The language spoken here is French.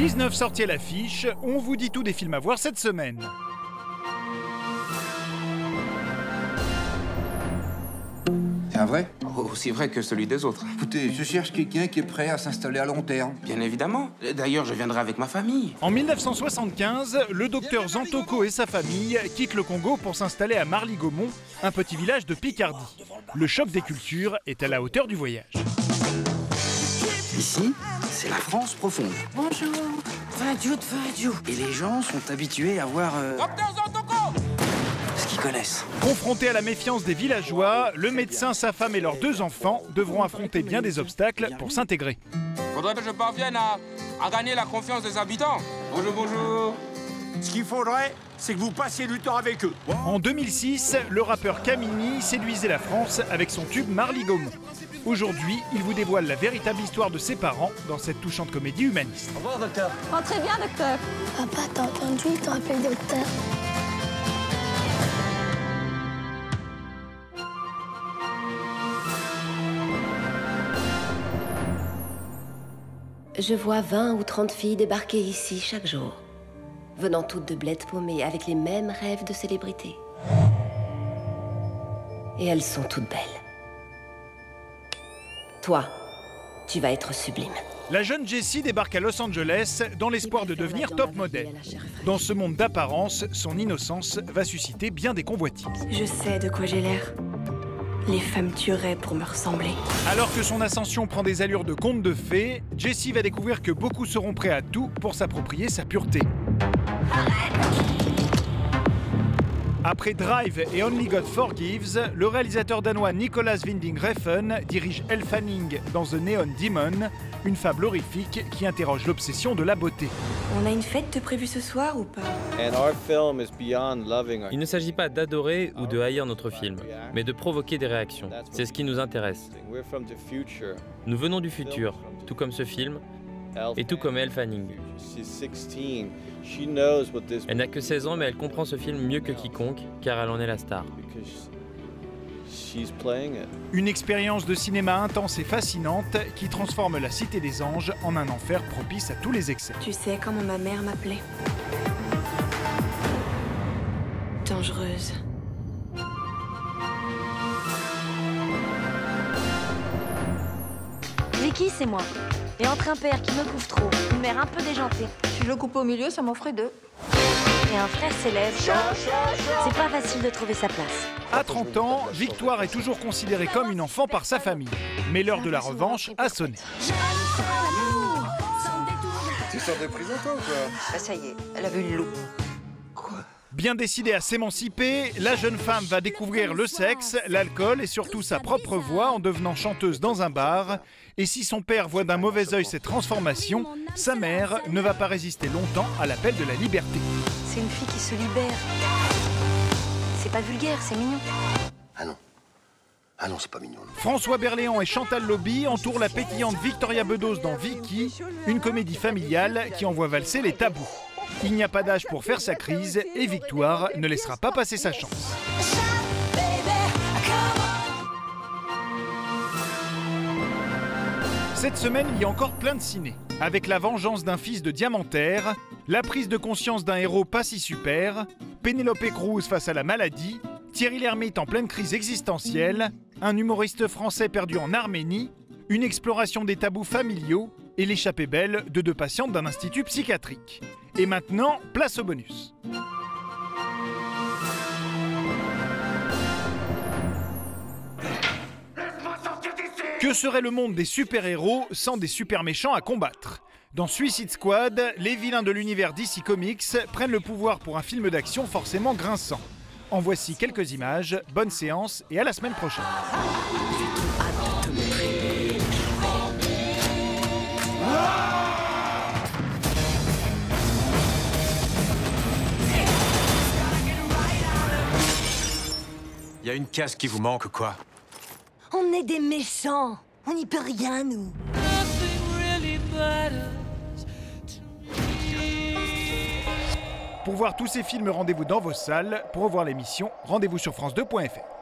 19 sorties à l'affiche, on vous dit tout des films à voir cette semaine. C'est un vrai? Aussi vrai que celui des autres. Écoutez, je cherche quelqu'un qui est prêt à s'installer à long terme. Bien évidemment. D'ailleurs, je viendrai avec ma famille. En 1975, le docteur Zantoko et sa famille quittent le Congo pour s'installer à Marly-Gaumont, un petit village de Picardie. Le choc des cultures est à la hauteur du voyage. Ici, c'est la France profonde. Bonjour. Vadiou de. Et les gens sont habitués à voir euh, ce qu'ils connaissent. Confrontés à la méfiance des villageois, le médecin, sa femme et leurs deux enfants devront affronter bien des obstacles pour s'intégrer. Faudrait que je parvienne à, à gagner la confiance des habitants. Bonjour, bonjour. Ce qu'il faudrait, c'est que vous passiez du temps avec eux. En 2006, le rappeur Camini séduisait la France avec son tube Marly Gaumont. Aujourd'hui, il vous dévoile la véritable histoire de ses parents dans cette touchante comédie humaniste. Oh, très bien, docteur. Papa, t'as entendu Il te rappelle docteur. Je vois 20 ou 30 filles débarquer ici chaque jour, venant toutes de bled paumé avec les mêmes rêves de célébrité. Et elles sont toutes belles. Toi, tu vas être sublime. La jeune Jessie débarque à Los Angeles dans l'espoir de devenir top modèle. Dans ce monde d'apparence, son innocence va susciter bien des convoitises. Je sais de quoi j'ai l'air. Les femmes tueraient pour me ressembler. Alors que son ascension prend des allures de conte de fées, Jessie va découvrir que beaucoup seront prêts à tout pour s'approprier sa pureté. Après Drive et Only God Forgives, le réalisateur danois Nicolas Winding Refn dirige Elle Fanning dans The Neon Demon, une fable horrifique qui interroge l'obsession de la beauté. On a une fête de prévue ce soir ou pas? Il ne s'agit pas d'adorer ou de haïr notre film, mais de provoquer des réactions. C'est ce qui nous intéresse. Nous venons du futur, tout comme ce film, et tout comme Elle Fanning. Elle n'a que 16 ans, mais elle comprend ce film mieux que quiconque, car elle en est la star. Une expérience de cinéma intense et fascinante qui transforme la Cité des Anges en un enfer propice à tous les excès. Tu sais comment ma mère m'appelait Dangereuse. Vicky, c'est moi. Et entre un père qui me couvre trop, une mère un peu déjantée, Si je le coupe au milieu, ça m'en ferait deux. et un frère s'élève, c'est pas facile de trouver sa place. À 30 ans, Victoire est toujours considérée comme une enfant par sa famille. Mais l'heure de la revanche a sonné. Tu sors de prison toi ou quoi Bah ça y est, elle a vu le loup. Bien décidée à s'émanciper, la jeune femme va découvrir le sexe, l'alcool et surtout sa propre voix en devenant chanteuse dans un bar. Et si son père voit d'un mauvais œil cette transformation, sa mère ne va pas résister longtemps à l'appel de la liberté. C'est une fille qui se libère. C'est pas vulgaire, c'est mignon. Ah non. Ah non, c'est pas mignon. non. François Berléand et Chantal Lobby entourent la pétillante Victoria Bedos dans Vicky, une comédie familiale qui envoie valser les tabous. Il n'y a pas d'âge pour faire sa crise et Victoire ne laissera pas passer sa chance. Cette semaine, il y a encore plein de ciné. Avec la vengeance d'un fils de diamantaire, la prise de conscience d'un héros pas si super, Pénélope Cruz face à la maladie, Thierry Lhermitte en pleine crise existentielle, un humoriste français perdu en Arménie, une exploration des tabous familiaux et l'échappée belle de deux patientes d'un institut psychiatrique. Et maintenant, place au bonus. Que serait le monde des super-héros sans des super méchants à combattre? Dans Suicide Squad, les vilains de l'univers DC Comics prennent le pouvoir pour un film d'action forcément grinçant. En voici quelques images, bonne séance et à la semaine prochaine. Y a une case qui vous manque, quoi On est des méchants. On n'y peut rien, nous. Pour voir tous ces films, rendez-vous dans vos salles. Pour revoir l'émission, rendez-vous sur France2.fr.